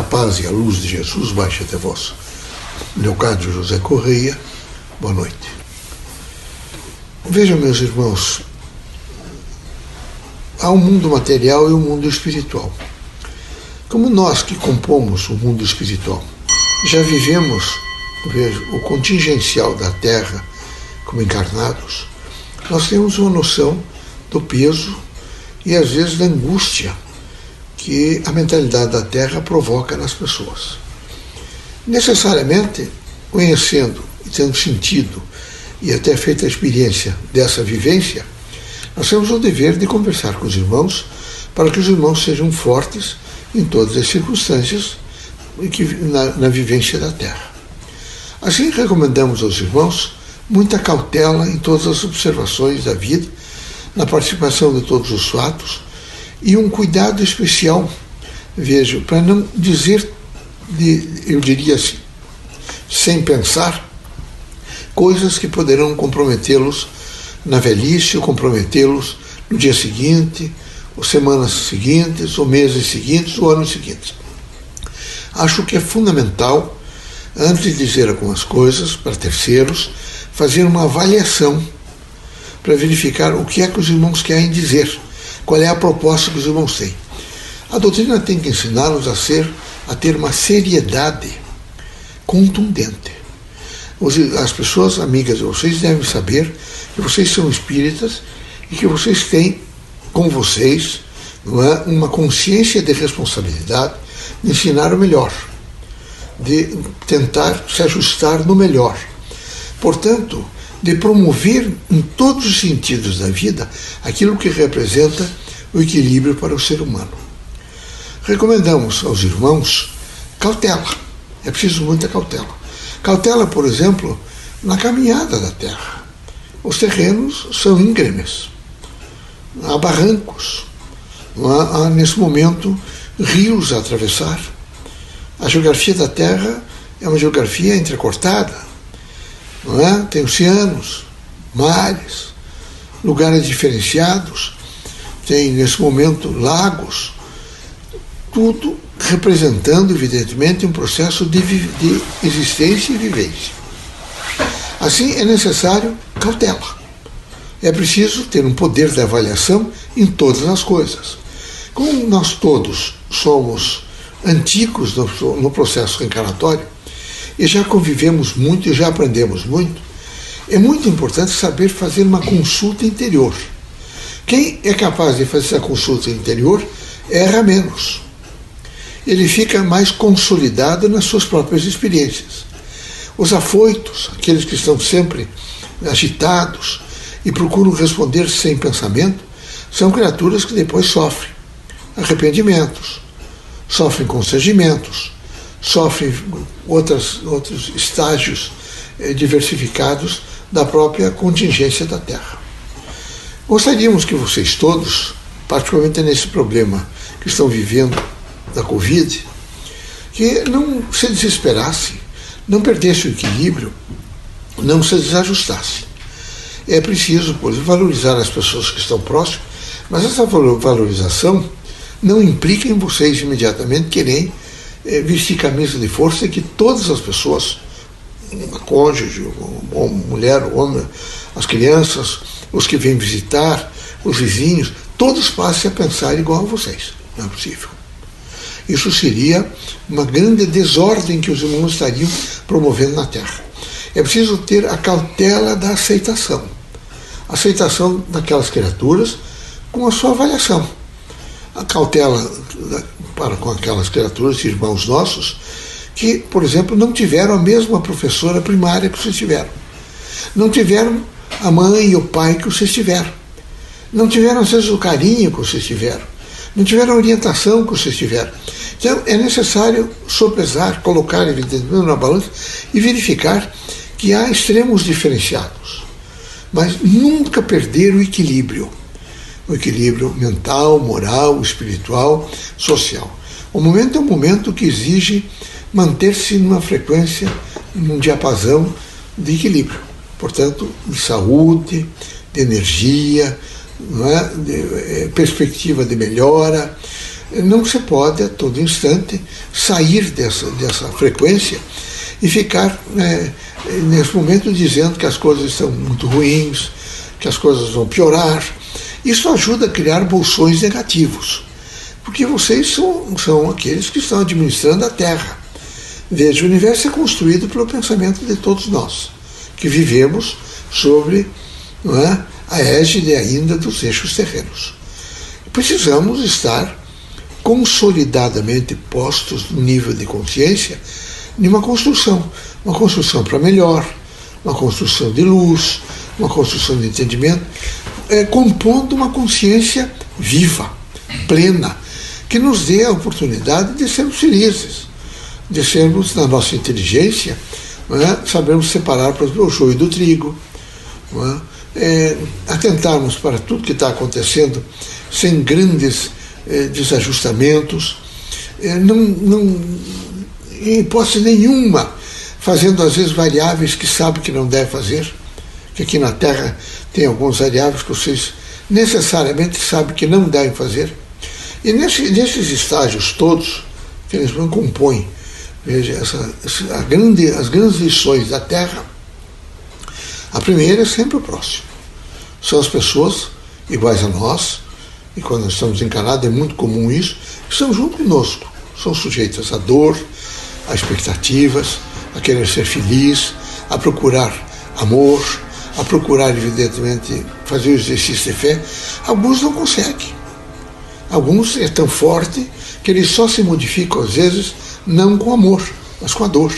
a paz e a luz de Jesus baixe até vós. Leocádio José Correia, boa noite. Vejam, meus irmãos, há um mundo material e um mundo espiritual. Como nós que compomos o mundo espiritual já vivemos vejo, o contingencial da Terra como encarnados, nós temos uma noção do peso e às vezes da angústia que a mentalidade da Terra provoca nas pessoas. Necessariamente, conhecendo e tendo sentido e até feita a experiência dessa vivência, nós temos o dever de conversar com os irmãos para que os irmãos sejam fortes em todas as circunstâncias na, na vivência da Terra. Assim, recomendamos aos irmãos muita cautela em todas as observações da vida, na participação de todos os fatos e um cuidado especial, vejo, para não dizer, de, eu diria assim, sem pensar, coisas que poderão comprometê-los na velhice ou comprometê-los no dia seguinte, ou semanas seguintes, ou meses seguintes, ou anos seguintes. Acho que é fundamental, antes de dizer algumas coisas para terceiros, fazer uma avaliação para verificar o que é que os irmãos querem dizer, qual é a proposta que os irmãos têm. A doutrina tem que ensiná-los a ser, a ter uma seriedade contundente. As pessoas amigas de vocês devem saber que vocês são espíritas e que vocês têm com vocês é, uma consciência de responsabilidade de ensinar o melhor, de tentar se ajustar no melhor. Portanto, de promover em todos os sentidos da vida aquilo que representa o equilíbrio para o ser humano. Recomendamos aos irmãos cautela. É preciso muita cautela. Cautela, por exemplo, na caminhada da terra. Os terrenos são íngremes. Há barrancos. Há, há, nesse momento, rios a atravessar. A geografia da Terra é uma geografia entrecortada não é? Tem oceanos, mares, lugares diferenciados, tem nesse momento lagos, tudo representando, evidentemente, um processo de, de existência e vivência. Assim, é necessário cautela. É preciso ter um poder de avaliação em todas as coisas. Como nós todos somos antigos no, no processo reencarnatório, e já convivemos muito e já aprendemos muito, é muito importante saber fazer uma consulta interior. Quem é capaz de fazer essa consulta interior erra menos. Ele fica mais consolidado nas suas próprias experiências. Os afoitos, aqueles que estão sempre agitados e procuram responder sem pensamento, são criaturas que depois sofrem arrependimentos, sofrem constrangimentos, sofrem outras, outros estágios eh, diversificados da própria contingência da Terra. Gostaríamos que vocês todos, particularmente nesse problema que estão vivendo da Covid, que não se desesperassem, não perdessem o equilíbrio, não se desajustassem. É preciso, pois, valorizar as pessoas que estão próximas, mas essa valorização não implica em vocês imediatamente querem é, vestir camisa de força e que todas as pessoas, cônjuge, mulher, homem, as crianças, os que vêm visitar, os vizinhos, todos passem a pensar igual a vocês. Não é possível. Isso seria uma grande desordem que os irmãos estariam promovendo na Terra. É preciso ter a cautela da aceitação. Aceitação daquelas criaturas com a sua avaliação. A cautela para com aquelas criaturas, irmãos nossos, que, por exemplo, não tiveram a mesma professora primária que vocês tiveram. Não tiveram a mãe e o pai que vocês tiveram. Não tiveram, às vezes, o carinho que vocês tiveram. Não tiveram a orientação que vocês tiveram. Então, é necessário sopesar, colocar, evidentemente, na balança e verificar que há extremos diferenciados. Mas nunca perder o equilíbrio o equilíbrio mental, moral, espiritual, social. O momento é um momento que exige manter-se numa frequência, num diapasão de equilíbrio. Portanto, de saúde, de energia, é? de, é, perspectiva de melhora, não se pode a todo instante sair dessa, dessa frequência e ficar né, nesse momento dizendo que as coisas estão muito ruins, que as coisas vão piorar. Isso ajuda a criar bolsões negativos, porque vocês são, são aqueles que estão administrando a Terra. Veja, o universo é construído pelo pensamento de todos nós, que vivemos sobre é, a égide ainda dos eixos terrenos. Precisamos estar consolidadamente postos no nível de consciência de uma construção, uma construção para melhor, uma construção de luz, uma construção de entendimento, é, compondo uma consciência viva, plena, que nos dê a oportunidade de sermos felizes, de sermos, na nossa inteligência, é, sabermos separar o joio do trigo, é, é, atentarmos para tudo que está acontecendo sem grandes é, desajustamentos, é, não, não, em hipótese nenhuma, fazendo às vezes variáveis que sabe que não deve fazer, que aqui na Terra tem alguns variáveis que vocês necessariamente sabem que não devem fazer. E nesse, nesses estágios todos, que eles compõem, veja, essa, essa, grande, as grandes lições da Terra, a primeira é sempre o próximo. São as pessoas iguais a nós, e quando nós estamos encarnados é muito comum isso, que estão junto conosco. São sujeitos à dor, a expectativas, a querer ser feliz, a procurar amor, a procurar, evidentemente, fazer o exercício de fé. Alguns não conseguem. Alguns é tão forte que eles só se modificam, às vezes, não com amor, mas com a dor.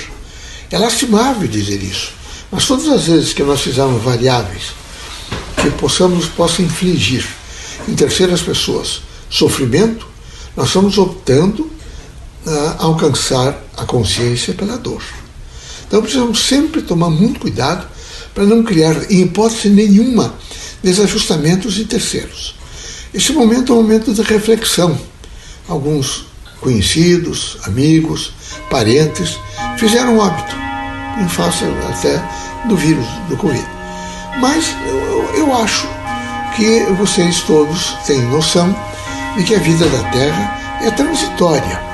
É lastimável dizer isso. Mas todas as vezes que nós fizermos variáveis que possamos, possa infligir em terceiras pessoas sofrimento, nós estamos optando a alcançar a consciência pela dor. Então precisamos sempre tomar muito cuidado para não criar, em hipótese nenhuma, desajustamentos em terceiros. Esse momento é um momento de reflexão. Alguns conhecidos, amigos, parentes fizeram hábito, em face até do vírus do Covid. Mas eu, eu acho que vocês todos têm noção de que a vida da Terra é transitória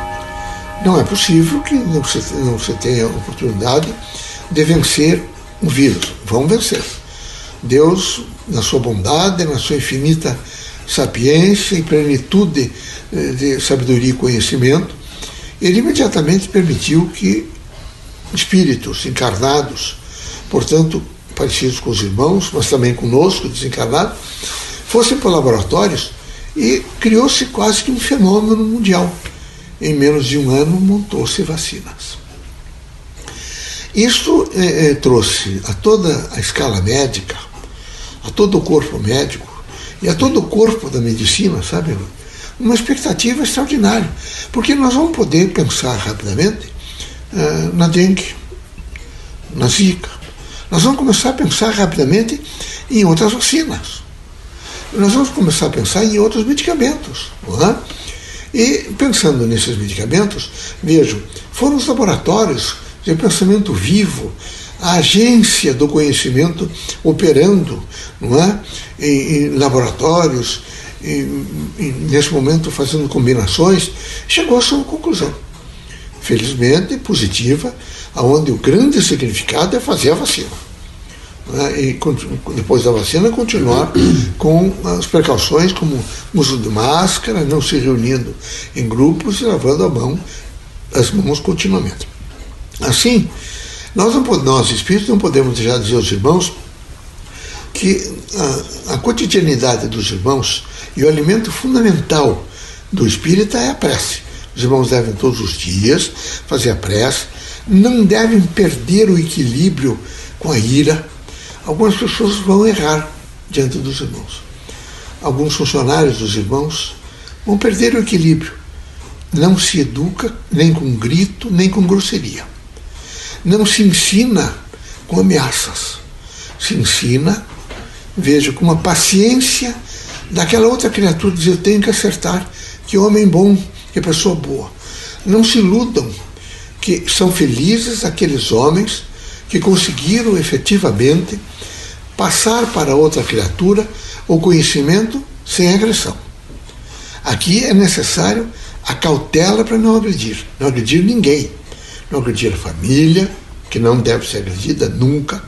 não é possível que não se, não se tenha oportunidade de vencer o vírus. Vamos vencer. Deus, na sua bondade, na sua infinita sapiência e plenitude eh, de sabedoria e conhecimento, ele imediatamente permitiu que espíritos encarnados, portanto, parecidos com os irmãos, mas também conosco, desencarnados, fossem para laboratórios e criou-se quase que um fenômeno mundial em menos de um ano montou-se vacinas. Isto é, é, trouxe a toda a escala médica, a todo o corpo médico e a todo o corpo da medicina, sabe, uma expectativa extraordinária, porque nós vamos poder pensar rapidamente uh, na dengue, na zika, nós vamos começar a pensar rapidamente em outras vacinas, nós vamos começar a pensar em outros medicamentos, não é? E pensando nesses medicamentos, vejo, foram os laboratórios de pensamento vivo, a agência do conhecimento operando, não é? Em, em laboratórios, em, em, nesse momento fazendo combinações, chegou a sua conclusão. Felizmente positiva, aonde o grande significado é fazer a vacina né, e depois da vacina continuar com as precauções como uso de máscara, não se reunindo em grupos e lavando a mão, as mãos continuamente. Assim, nós, não, nós espíritos não podemos deixar de dizer aos irmãos que a, a cotidianidade dos irmãos e o alimento fundamental do espírita é a prece. Os irmãos devem todos os dias fazer a prece, não devem perder o equilíbrio com a ira, algumas pessoas vão errar diante dos irmãos. Alguns funcionários dos irmãos vão perder o equilíbrio. Não se educa nem com grito, nem com grosseria. Não se ensina com ameaças. Se ensina, veja, com uma paciência daquela outra criatura dizer: eu tenho que acertar, que homem bom, que pessoa boa. Não se iludam que são felizes aqueles homens que conseguiram efetivamente passar para outra criatura o conhecimento sem agressão. Aqui é necessário a cautela para não agredir, não agredir ninguém, não agredir a família, que não deve ser agredida nunca,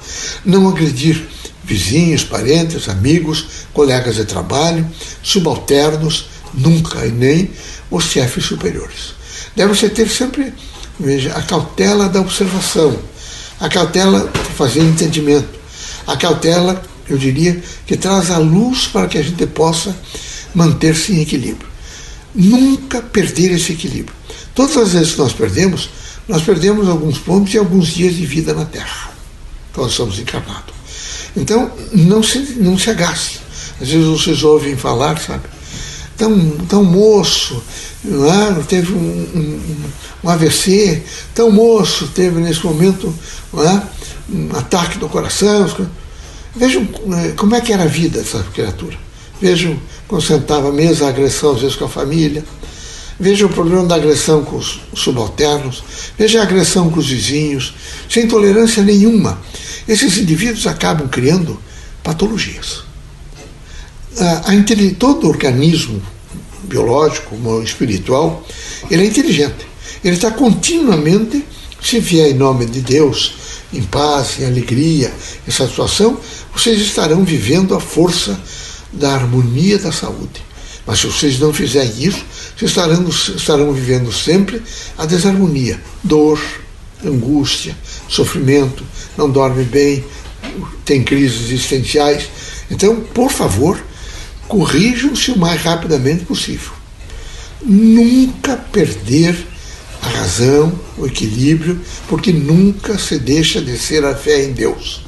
não agredir vizinhos, parentes, amigos, colegas de trabalho, subalternos, nunca e nem os chefes superiores. Deve-se ter sempre veja, a cautela da observação, a cautela de fazer entendimento, a cautela, eu diria, que traz a luz para que a gente possa manter-se em equilíbrio. Nunca perder esse equilíbrio. Todas as vezes que nós perdemos, nós perdemos alguns pontos e alguns dias de vida na Terra, quando somos encarnados. Então, não se, não se agaste. Às vezes vocês ouvem falar, sabe? Tão, tão moço, não é? teve um, um, um AVC, tão moço, teve nesse momento não é? um ataque do coração. Vejam é, como é que era a vida dessa criatura. Vejam quando sentava à mesa, a agressão às vezes com a família. Veja o problema da agressão com os subalternos, veja a agressão com os vizinhos, sem tolerância nenhuma. Esses indivíduos acabam criando patologias. A, a, todo organismo biológico, como espiritual, ele é inteligente. Ele está continuamente, se vier em nome de Deus, em paz, em alegria, em satisfação, vocês estarão vivendo a força da harmonia da saúde. Mas se vocês não fizerem isso, vocês estarão, estarão vivendo sempre a desarmonia, dor, angústia, sofrimento, não dorme bem, tem crises existenciais. Então, por favor, corrijam-se o mais rapidamente possível. Nunca perder a razão, o equilíbrio, porque nunca se deixa de ser a fé em Deus.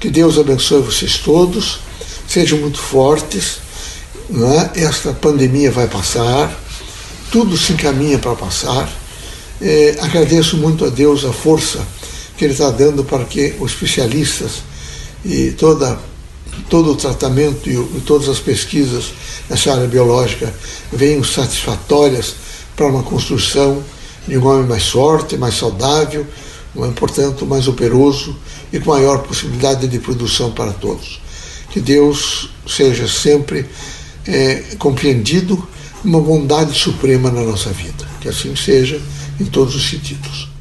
Que Deus abençoe vocês todos, sejam muito fortes. É? Esta pandemia vai passar, tudo se encaminha para passar. É, agradeço muito a Deus a força que Ele está dando para que os especialistas e toda todo o tratamento e, e todas as pesquisas nessa área biológica venham satisfatórias para uma construção de um homem mais forte, mais saudável, é, portanto, mais operoso e com maior possibilidade de produção para todos. Que Deus seja sempre é, compreendido uma bondade suprema na nossa vida. Que assim seja em todos os sentidos.